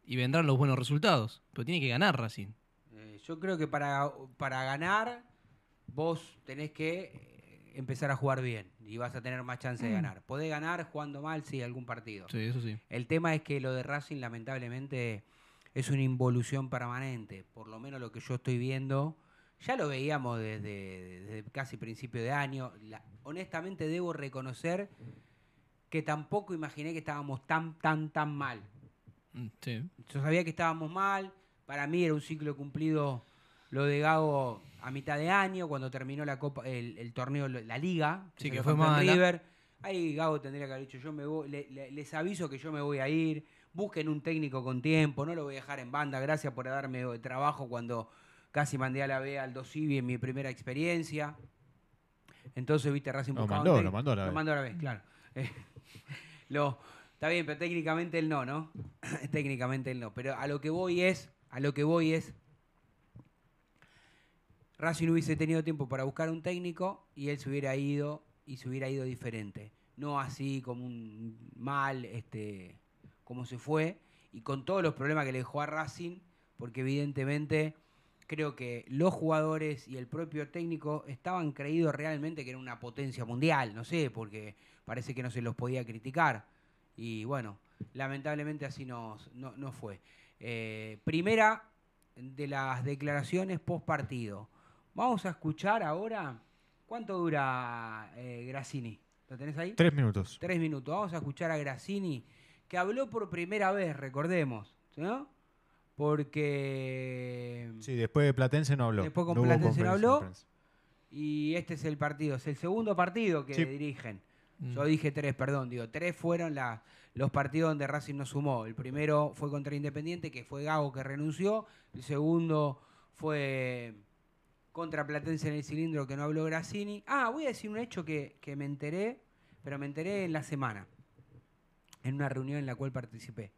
y vendrán los buenos resultados. Pero tiene que ganar Racing. Eh, yo creo que para, para ganar, vos tenés que eh, empezar a jugar bien y vas a tener más chance de Mm. ganar. Podés ganar jugando mal, sí, algún partido. Sí, eso sí. El tema es que lo de Racing, lamentablemente, es una involución permanente. Por lo menos lo que yo estoy viendo, ya lo veíamos desde, desde casi principio de año. La- honestamente, debo reconocer que tampoco imaginé que estábamos tan, tan, tan mal. Mm, Sí. Yo sabía que estábamos mal. Para mí era un ciclo cumplido lo de Gago a mitad de año, cuando terminó la copa, el, el torneo, la liga. Sí, que fue mala. River. Ahí Gago tendría que haber dicho, yo me voy, le- le- les aviso que yo me voy a ir, busquen un técnico con tiempo, no lo voy a dejar en banda, gracias por darme trabajo cuando casi mandé a la B al Dosivi en mi primera experiencia. Entonces, viste, Racing buscaba un mandó, lo mandó a la B. Lo mandó a la B, claro. Eh, lo, está bien, pero técnicamente él no, ¿no? técnicamente él no. Pero a lo que voy es, a lo que voy es, Racing hubiese tenido tiempo para buscar un técnico y él se hubiera ido y se hubiera ido diferente. No así como un mal, este, como se fue, y con todos los problemas que le dejó a Racing, porque evidentemente creo que los jugadores y el propio técnico estaban creídos realmente que era una potencia mundial, no sé, porque parece que no se los podía criticar. Y bueno, lamentablemente así no, no, no fue. Eh, primera de las declaraciones post partido. Vamos a escuchar ahora. ¿Cuánto dura eh, Grassini? ¿Lo tenés ahí? Tres minutos. Tres minutos. Vamos a escuchar a Grassini, que habló por primera vez, recordemos, ¿no? Porque. Sí, después de Platense no habló. Después con No Platense no habló. Y este es el partido, es el segundo partido que Sí. dirigen. Mm. Yo dije tres, perdón, digo, tres fueron la- los partidos donde Racing no sumó. El primero fue contra Independiente, que fue Gago que renunció. El segundo fue contra Platense en el cilindro, que no habló Grassini. Ah, voy a decir un hecho que, que me enteré, pero me enteré en la semana, en una reunión en la cual participé.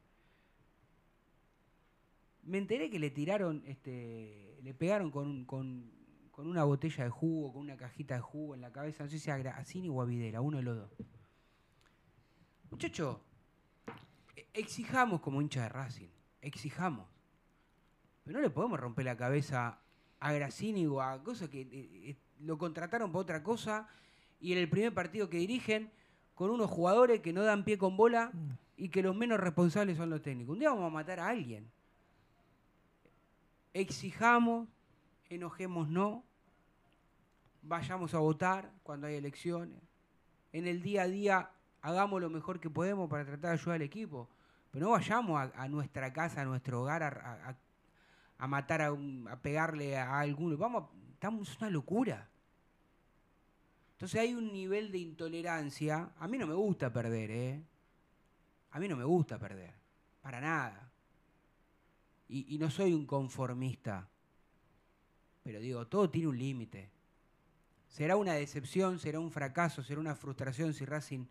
Me enteré que le tiraron, este, le pegaron con, un- con, con una botella de jugo, con una cajita de jugo en la cabeza, no sé si a Grassini o a Videla, uno de los dos. Muchacho, exijamos como hincha de Racing, exijamos. Pero no le podemos romper la cabeza a Grassini o a cosas que eh, eh, lo contrataron para otra cosa y en el primer partido que dirigen con unos jugadores que no dan pie con bola y que los menos responsables son los técnicos. Un día vamos a matar a alguien. Exijamos, enojémonos, vayamos a votar cuando hay elecciones. En el día a día hagamos lo mejor que podemos para tratar de ayudar al equipo. Pero no vayamos a, nuestra casa, a nuestro hogar, a, matar, a, un- a pegarle a alguno. Vamos, estamos, es una locura. Entonces hay un nivel de intolerancia. A mí no me gusta perder, ¿eh? A mí no me gusta perder. Para nada. Y, y no soy un conformista. Pero digo, todo tiene un límite. será una decepción, será un fracaso, será una frustración si Racing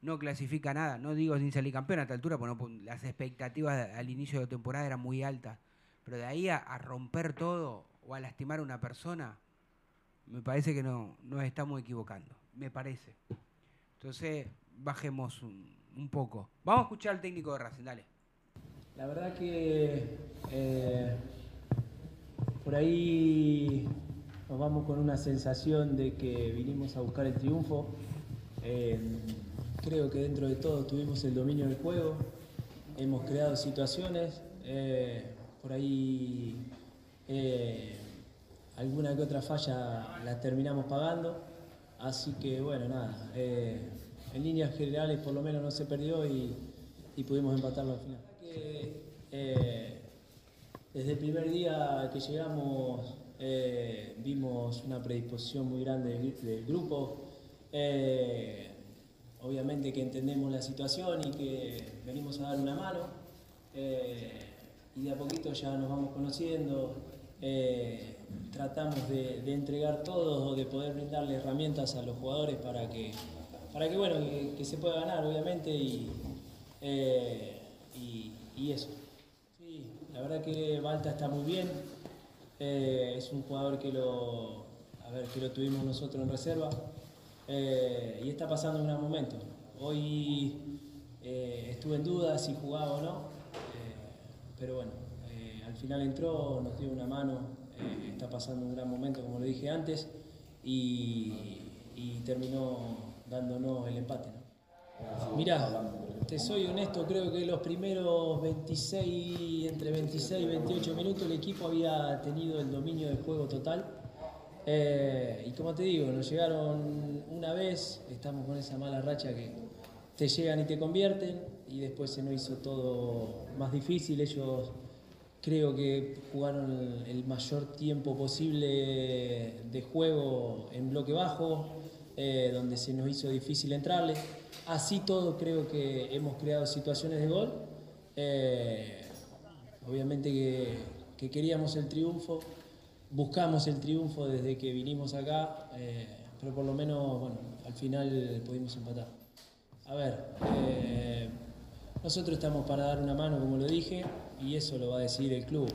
no clasifica nada. No digo ni salir campeón a esta altura, porque las expectativas al inicio de la temporada eran muy altas. Pero de ahí a, a romper todo o a lastimar a una persona, me parece que no nos estamos equivocando. Me parece. Entonces, bajemos un, un poco. Vamos a escuchar al técnico de Racing, dale. La verdad que eh, por ahí nos vamos con una sensación de que vinimos a buscar el triunfo. Eh, creo que dentro de todo tuvimos el dominio del juego, hemos creado situaciones, eh, por ahí eh, alguna que otra falla la terminamos pagando, así que bueno, nada, en líneas generales por lo menos no se perdió y, y pudimos empatarlo al final. Eh, desde el primer día que llegamos eh, vimos una predisposición muy grande del, grupo. Eh, obviamente que entendemos la situación y que venimos a dar una mano. y de a poquito ya nos vamos conociendo. tratamos de, de entregar todos o de poder brindarle herramientas a los jugadores para que, para que, bueno, que, se pueda ganar, obviamente, y, y, eso. Sí, la verdad que Balta está muy bien. Eh, es un jugador que lo, a ver, que lo tuvimos nosotros en reserva eh, y está pasando un gran momento. Hoy eh, estuve en duda si jugaba o no, pero bueno, al final entró, nos dio una mano, está pasando un gran momento, como lo dije antes, y, terminó dándonos el empate. Mirá, te soy honesto, creo que los primeros 26, entre 26 y 28 minutos el equipo había tenido el dominio del juego total. Eh, y como te digo, nos llegaron una vez, estamos con esa mala racha que te llegan y te convierten, y después se nos hizo todo más difícil. Ellos creo que jugaron el, mayor tiempo posible de juego en bloque bajo, eh, donde se nos hizo difícil entrarle. Así todo creo que hemos creado situaciones de gol. Eh, obviamente que, que queríamos el triunfo, buscamos el triunfo desde que vinimos acá, eh, pero por lo menos, bueno, al final pudimos empatar. A ver, eh, nosotros estamos para dar una mano, como lo dije, y eso lo va a decidir el club.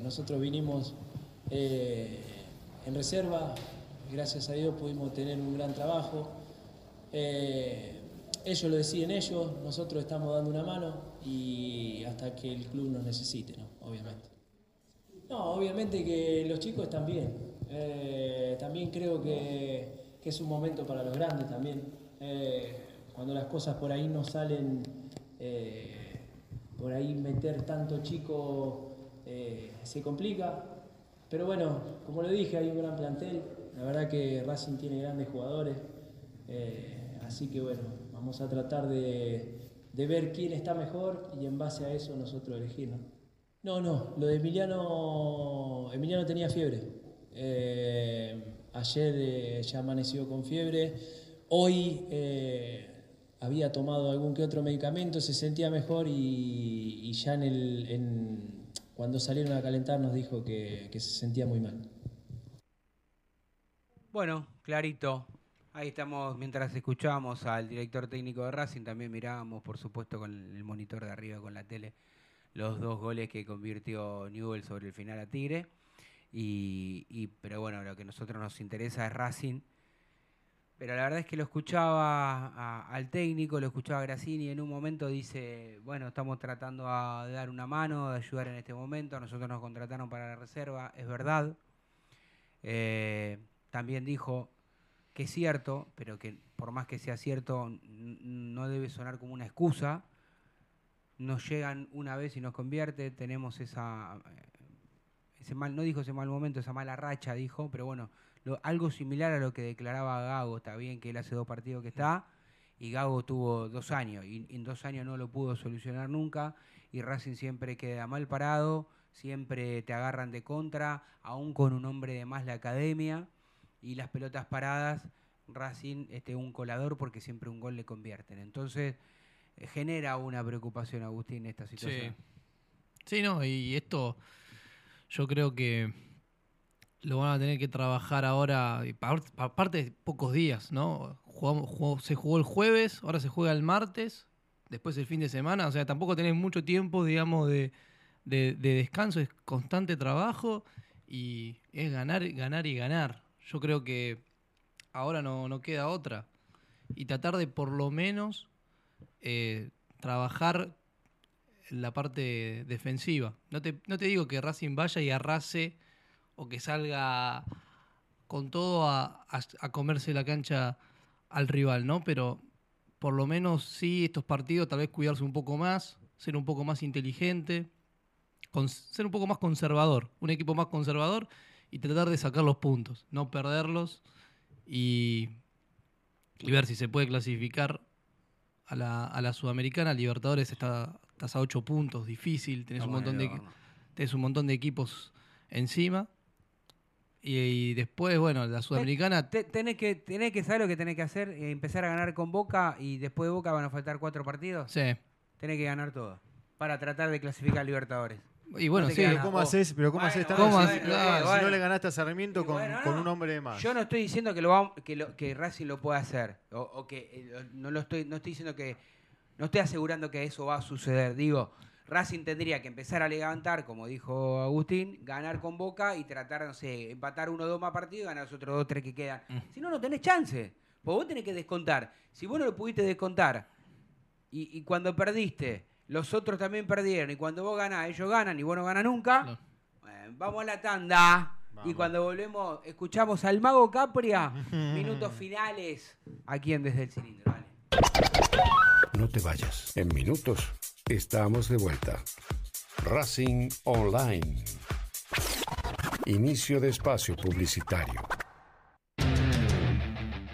Nosotros vinimos en reserva, gracias a Dios pudimos tener un gran trabajo. Eh, ellos lo deciden ellos, nosotros estamos dando una mano y hasta que el club nos necesite, ¿no? Obviamente. No, obviamente que los chicos están bien. Eh, también creo que, es un momento para los grandes también. Eh, cuando las cosas por ahí no salen, por ahí meter tanto chico se complica. Pero bueno, como lo dije, hay un gran plantel. La verdad que Racing tiene grandes jugadores. Así que bueno, vamos a tratar de, ver quién está mejor y en base a eso nosotros elegir. ¿no? No, lo de Emiliano, Emiliano tenía fiebre. Eh, ayer eh, ya amaneció con fiebre. Hoy eh, había tomado algún que otro medicamento, se sentía mejor y, ya en el, cuando salieron a calentar nos dijo que se sentía muy mal. Bueno, clarito. Ahí estamos, mientras escuchábamos al director técnico de Racing, también mirábamos, por supuesto, con el monitor de arriba, con la tele, los dos goles que convirtió Newell sobre el final a Tigre. Y, pero bueno, lo que a nosotros nos interesa es Racing. Pero la verdad es que lo escuchaba al técnico, lo escuchaba a y en un momento dice, bueno, estamos tratando de dar una mano, de ayudar en este momento, a nosotros nos contrataron para la reserva, es verdad. Eh, también dijo que es cierto, pero que por más que sea cierto, no debe sonar como una excusa. Nos llegan una vez y nos convierte, tenemos esa, eh, ese mal, no dijo ese mal momento, esa mala racha, dijo, pero bueno, lo- algo similar a lo que declaraba Gago, está bien que él hace dos partidos que está, y Gago tuvo dos años, y en dos años no lo pudo solucionar nunca, y Racing siempre queda mal parado, siempre te agarran de contra, aún con un hombre de más la academia, y las pelotas paradas, Racing este, un colador porque siempre un gol le convierten. Entonces, eh, genera una preocupación, Agustín, esta situación. Sí. Sí, no, y esto yo creo que lo van a tener que trabajar ahora, aparte de pocos días, ¿no? Jugamos- se jugó el jueves, ahora se juega el martes, después el fin de semana, o sea, tampoco tenés mucho tiempo, digamos, de, de- de descanso, es constante trabajo y es ganar, ganar y ganar. Yo creo que ahora no, no queda otra. Y tratar de por lo menos eh, trabajar la parte defensiva. No te, no te digo que Racing vaya y arrase o que salga con todo a, a- comerse la cancha al rival, ¿no? Pero por lo menos sí, estos partidos tal vez cuidarse un poco más, ser un poco más inteligente, ser un poco más conservador, un equipo más conservador y tratar de sacar los puntos, no perderlos y, y ver si se puede clasificar a la, a la Sudamericana. Libertadores está, estás a 8 puntos, difícil, tenés un, montón de, tenés un montón de equipos encima. Y, y después, bueno, la Sudamericana Te- tenés, que, tenés que saber lo que tenés que hacer, eh, empezar a ganar con Boca y después de Boca van a faltar cuatro partidos. Sí. Tenés que ganar todo para tratar de clasificar a Libertadores. Y bueno, No sí. Pero. ¿cómo haces? Pero ¿cómo bueno, haces bueno, tanto ¿Cómo si- no le ganaste a Sarmiento con, bueno, con no. un hombre de más? Yo no estoy diciendo que lo que, lo- que Racing lo pueda hacer o, o que eh, no lo estoy no estoy diciendo que no estoy asegurando que eso va a suceder. Digo, Racing tendría que empezar a levantar, como dijo Agustín, ganar con Boca y tratar, no sé, empatar uno o dos más partidos y ganar los otros dos tres que quedan. Mm. Si no, no tenés chance. Porque vos tenés que descontar. Si vos no lo pudiste descontar y, y cuando perdiste, los otros también perdieron y cuando vos ganás, ellos ganan y vos no ganas nunca, bueno, vamos a la tanda. Y cuando volvemos, escuchamos al Mago Capria, minutos finales, aquí en Desde el Cilindro. No te vayas. En minutos estamos de vuelta. Racing Online. Inicio de espacio publicitario.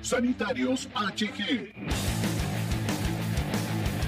Sanitarios HG.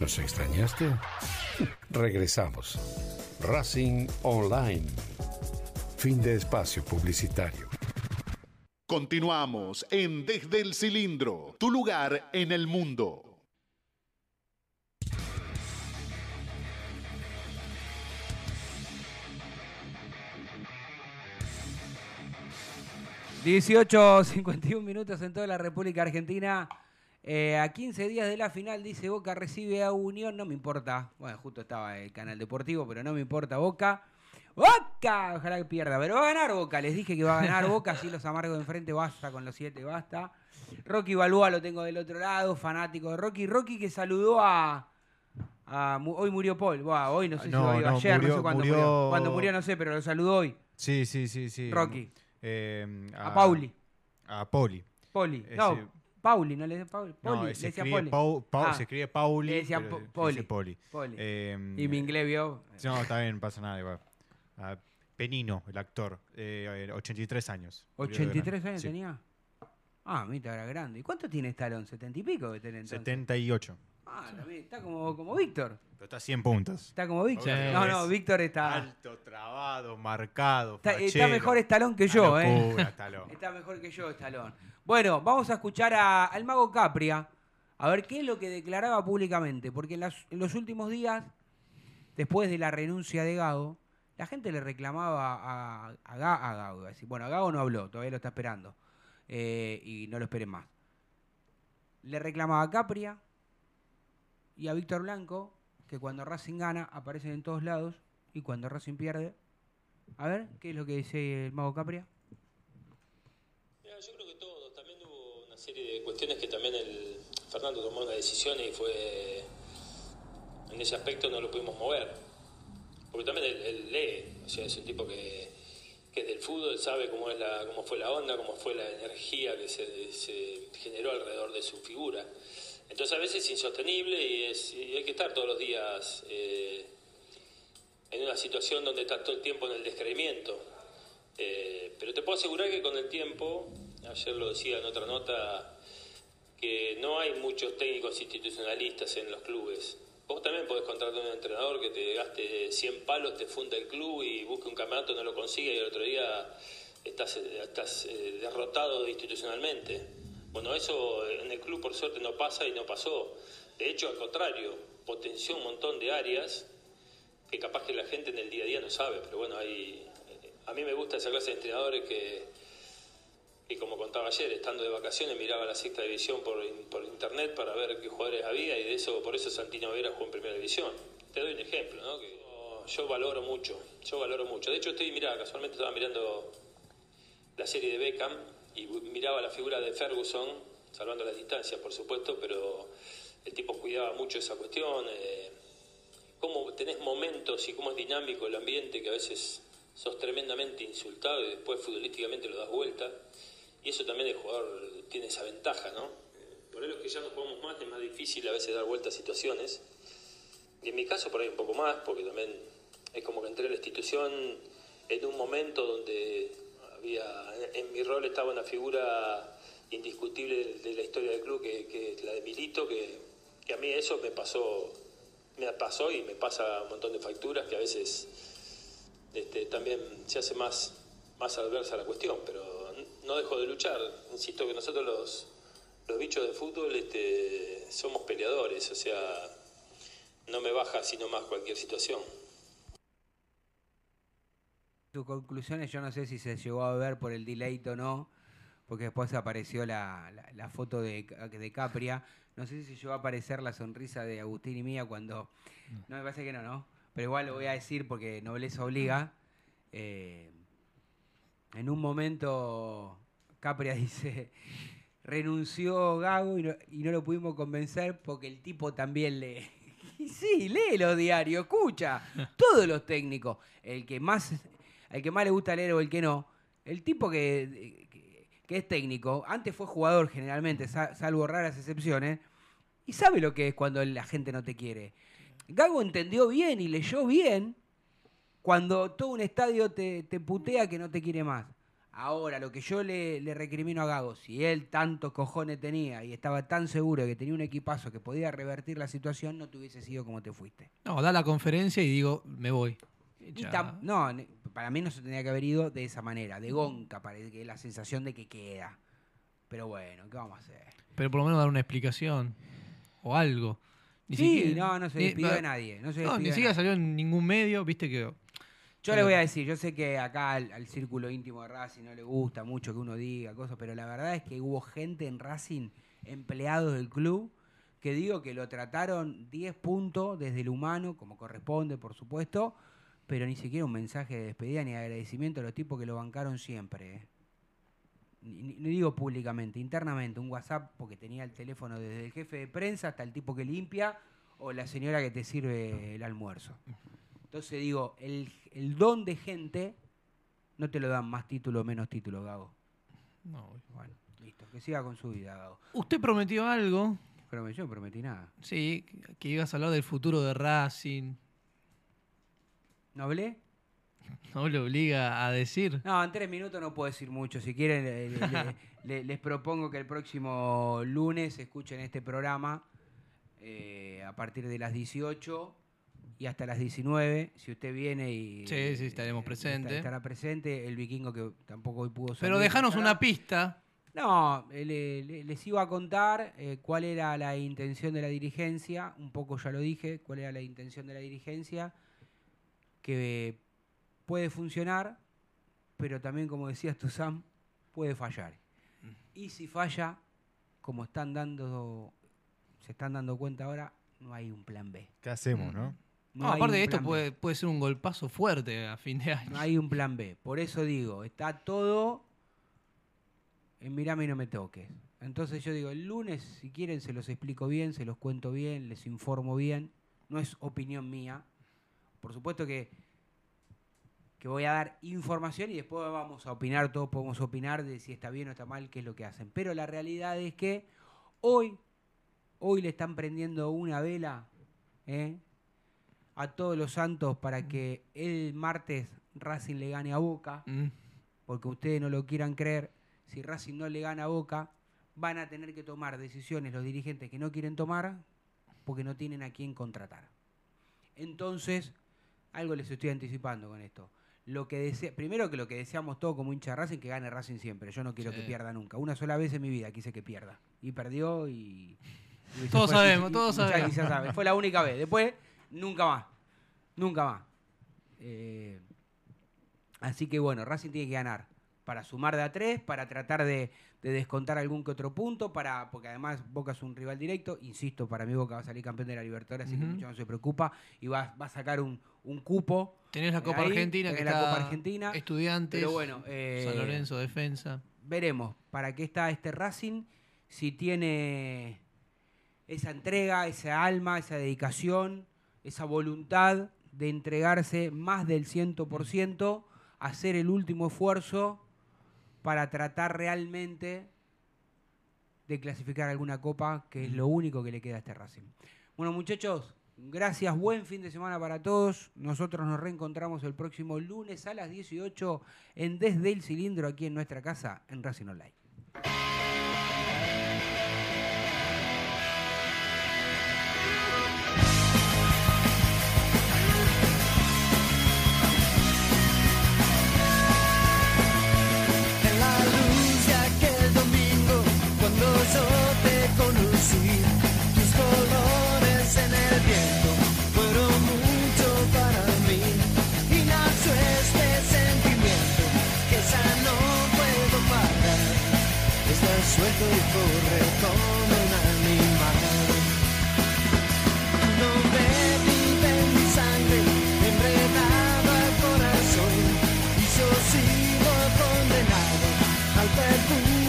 ¿Nos extrañaste? Regresamos. Racing Online. Fin de espacio publicitario. Continuamos en Desde el Cilindro, tu lugar en el mundo. ...18.51 minutos en toda la República Argentina. Eh, a 15 días de la final dice Boca recibe a Unión, no me importa. Bueno, justo estaba el canal deportivo, pero no me importa Boca. Boca, ojalá que pierda, pero va a ganar Boca. Les dije que va a ganar Boca, así los amargos de enfrente, basta con los siete, basta. Rocky Balboa lo tengo del otro lado, fanático de Rocky. Rocky que saludó a... a- mu- hoy murió Paul, Buah, hoy no sé No, si hoy, no, ayer, no sé cuándo murió. murió- Cuándo murió no sé, pero lo saludó hoy. Sí, sí, sí, sí. Rocky. Eh, A Pauli. A Pauli. Poli. Ese- No, Pauli, no le decía Pauli. No, Poli, se le decía escribe, Poli. Pau- Pau- Ah, se escribe Pauli. Le decían pero Po- se Poli. Poli. Poli. Eh, y mi inglés vio. No, está bien, pasa nada igual. Ah, Penino, el actor, eh, 83 años. Murió de 83 grande. años Sí. tenía. Ah, mira, era grande. ¿Y cuánto tiene Stallone? ¿70 y pico que tiene entonces? 78. Ah, también está como, como Víctor. Pero está a 100 puntos. Está como Víctor. Sí. No, no, Víctor está. Alto, trabado, marcado. Está, está mejor Stallone que yo, ¿eh? Está mejor que yo, Stallone. Bueno, vamos a escuchar a- al mago Capria, a ver qué es lo que declaraba públicamente. Porque en, las- en los últimos días, después de la renuncia de Gago, la gente le reclamaba a, a, Ga- a Gago. iba a decir, Bueno, Gago no habló, todavía lo está esperando. Eh, y no lo esperen más. Le reclamaba a Capria y a Víctor Blanco, que cuando Racing gana aparecen en todos lados y cuando Racing pierde. A ver, ¿qué es lo que dice el mago Capria? Mira, yo creo que todos. También hubo una serie de cuestiones que también el Fernando tomó una decisión y fue. En ese aspecto no lo pudimos mover. Porque también él, lee. O sea, es un tipo que, que del fútbol, sabe cómo, es la, cómo fue la onda, cómo fue la energía que se generó alrededor de su figura. Entonces a veces es insostenible y, es, y hay que estar todos los días eh, en una situación donde está todo el tiempo en el descreimiento. Eh, pero te puedo asegurar que con el tiempo, ayer lo decía en otra nota, que no hay muchos técnicos institucionalistas en los clubes. Vos también podés contratar a un entrenador que te gaste 100 palos, te funda el club y busque un campeonato, no lo consigue y el otro día estás, estás eh, derrotado institucionalmente. Bueno, eso en el club por suerte no pasa y no pasó. De hecho, al contrario, potenció un montón de áreas que capaz que la gente en el día a día no sabe, pero bueno, hay, a mí me gusta esa clase de entrenadores que, que como contaba ayer, estando de vacaciones miraba la sexta división por, por internet para ver qué jugadores había y de eso, por eso Santino Vera jugó en primera división. Te doy un ejemplo, ¿no? Que yo, yo valoro mucho, yo valoro mucho. De hecho estoy, mira, casualmente estaba mirando la serie de Beckham y miraba la figura de Ferguson, salvando las distancias, por supuesto, pero el tipo cuidaba mucho esa cuestión. eh, cómo tenés momentos y cómo es dinámico el ambiente que a veces sos tremendamente insultado y después futbolísticamente lo das vuelta. Y eso también el jugador tiene esa ventaja, ¿no? Por ahí los que ya no jugamos más es más difícil a veces dar vuelta a situaciones. Y en mi caso por ahí un poco más, porque también es como que entré a la institución en un momento donde en mi rol estaba una figura indiscutible de, la historia del club, que, que la de Milito, que, que a mí eso me pasó, me pasó y me pasa un montón de facturas que a veces este, también se hace más, más adversa la cuestión, pero no dejo de luchar. Insisto que nosotros los, los bichos de fútbol este, somos peleadores, o sea, no me baja sino más cualquier situación. Tus conclusiones, yo no sé si se llegó a ver por el delay o no, porque después apareció la, la- la foto de, de Capria. No sé si llegó a aparecer la sonrisa de Agustín y mía cuando. No, me parece que no, ¿no? Pero igual lo voy a decir porque nobleza obliga. Eh, en un momento, Capria dice. Renunció Gago y no, y no lo pudimos convencer porque el tipo también lee. Y sí, lee los diarios, escucha. Todos los técnicos. El que más, el que más le gusta leer o el que no. El tipo que, es técnico, antes fue jugador generalmente, sa- salvo raras excepciones, y sabe lo que es cuando la gente no te quiere. Gago entendió bien y leyó bien cuando todo un estadio te, te putea que no te quiere más. Ahora, lo que yo le, le recrimino a Gago, si él tantos cojones tenía y estaba tan seguro de que tenía un equipazo que podía revertir la situación, no te hubiese sido como te fuiste. No, da la conferencia y digo, me voy. Y Ya. tam- no, para mí no se tenía que haber ido de esa manera, de gonca, parece que la sensación de que queda. Pero bueno, ¿qué vamos a hacer? Pero por lo menos dar una explicación o algo. Sí, no, no se despidió de nadie, no se No, ni siquiera salió en ningún medio, viste que Yo le voy a decir, yo sé que acá al, al círculo íntimo de Racing no le gusta mucho que uno diga cosas, pero la verdad es que hubo gente en Racing, empleados del club, que digo que lo trataron 10 puntos desde el humano, como corresponde, por supuesto, pero ni siquiera un mensaje de despedida ni de agradecimiento a los tipos que lo bancaron siempre. ¿eh? Ni digo públicamente, internamente, un WhatsApp porque tenía el teléfono desde el jefe de prensa hasta el tipo que limpia o la señora que te sirve el almuerzo. Entonces digo, el, el don de gente no te lo dan más título o menos título, Gago. No, Bueno, listo, que siga con su vida, Gago. Usted prometió algo, Pero yo no prometí nada. sí, que ibas a hablar del futuro de Racing. ¿No hablé? No le obliga a decir. No, en tres minutos no puedo decir mucho. Si quieren, le- le- le- le- les propongo que el próximo lunes escuchen este programa eh, a partir de las 18 y hasta las 19. Si usted viene y. Sí, sí, estaremos eh, presentes. Estará presente. El vikingo que tampoco hoy pudo salir. Pero dejanos una pista. No, eh, le- le- les iba a contar eh, cuál era la intención de la dirigencia, un poco ya lo dije, cuál era la intención de la dirigencia, que puede funcionar, pero también, como decías tú, Sam, puede fallar. Y si falla, como están dando, se están dando cuenta ahora, no hay un plan B. ¿Qué hacemos, no? No, aparte un de esto plan B. puede, puede ser un golpazo fuerte a fin de año. No hay un plan B. Por eso digo, está todo en mirame y no me toques. Entonces yo digo, el lunes, si quieren, se los explico bien, se los cuento bien, les informo bien. No es opinión mía. Por supuesto que, que voy a dar información y después vamos a opinar, todos podemos opinar de si está bien o está mal, qué es lo que hacen. Pero la realidad es que hoy, hoy le están prendiendo una vela ¿eh? a todos los santos para que el martes Racing le gane a Boca, Mm. porque ustedes no lo quieran creer, si Racing no le gana a Boca, van a tener que tomar decisiones los dirigentes que no quieren tomar porque no tienen a quién contratar. Entonces, algo les estoy anticipando con esto. Lo que desea, primero que lo que deseamos todos como hincha de Racing, que gane Racing siempre. Yo no quiero Sí. que pierda nunca. Una sola vez en mi vida quise que pierda. Y perdió y... Todos fue- sabemos, y- todos y sabemos. ya sabe. Fue la única vez. Después, nunca más. Nunca más. Eh, así que bueno, Racing tiene que ganar para sumar de a tres, para tratar de, de descontar algún que otro punto, para porque además Boca es un rival directo. Insisto, para mí Boca va a salir campeón de la Libertadores, así que mucho no se preocupa y va, va a sacar un, un cupo. Tenés la eh, Copa ahí, Argentina, que la está Copa Argentina. Estudiantes, Pero bueno, eh, San Lorenzo, defensa. veremos para qué está este Racing, si tiene esa entrega, esa alma, esa dedicación, esa voluntad de entregarse más del 100%, hacer el último esfuerzo para tratar realmente de clasificar alguna copa, que es lo único que le queda a este Racing. Bueno, muchachos, gracias, buen fin de semana para todos. Nosotros nos reencontramos el próximo lunes a las 18 en Desde el Cilindro, aquí en nuestra casa, en Racing Online. Corre como